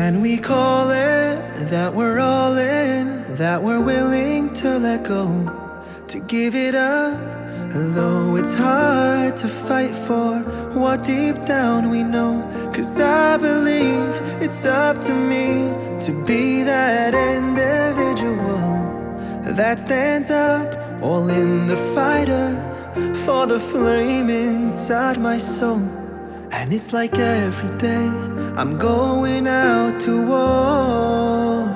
And we call it that we're all in, that we're willing to let go, to give it up. Though it's hard to fight for what deep down we know. Cause I believe it's up to me to be that individual that stands up, all in the fighter for the flame inside my soul. And it's like every day I'm going out to war.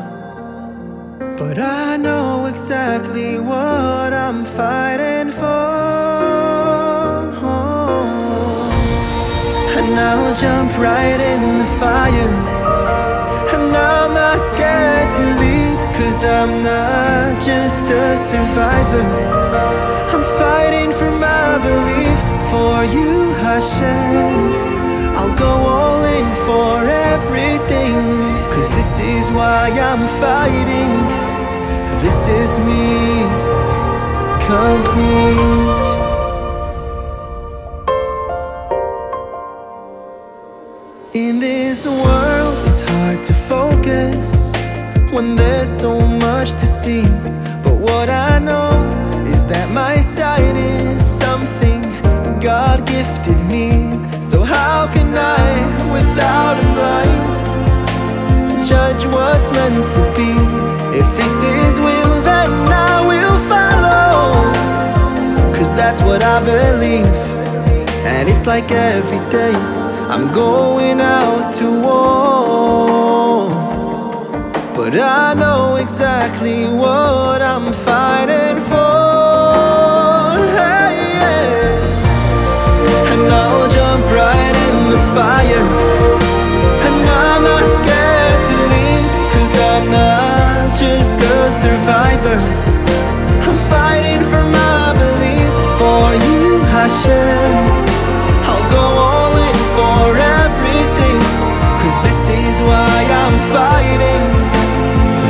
But I know exactly what I'm fighting for. And I'll jump right in the fire. And I'm not scared to leave, cause I'm not just a survivor. For you, Hashem. I'll go all in for everything. Cause this is why I'm fighting. This is me, complete. In this world, it's hard to focus when there's so much to see. But what I know is that my sight is something gifted me. So, how can I, without a blind, judge what's meant to be? If it's His will, then I will follow. Cause that's what I believe. And it's like every day I'm going out to war. But I know exactly what I'm fighting I'll go all in for everything, cause this is why I'm fighting.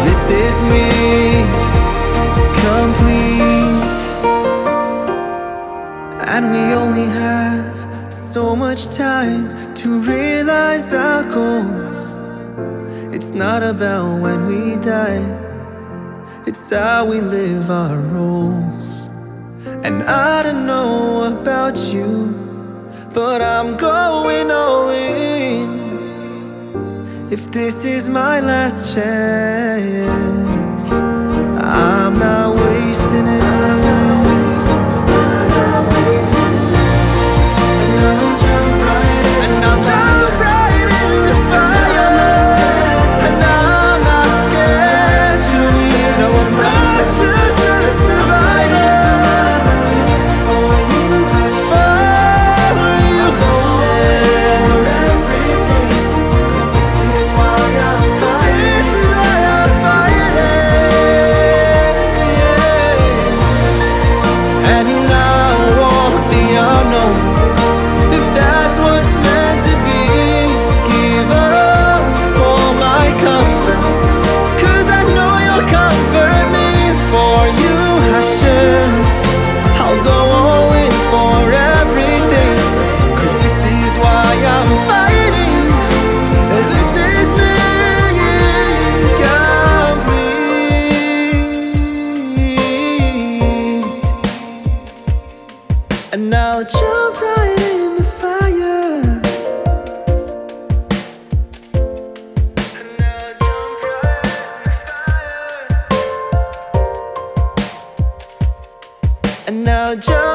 This is me, complete. And we only have so much time to realize our goals. It's not about when we die, it's how we live our roles. And I don't know about you, but I'm going all in. If this is my last chance, And I'll jump right in the fire. And I'll jump right in the fire. And I'll jump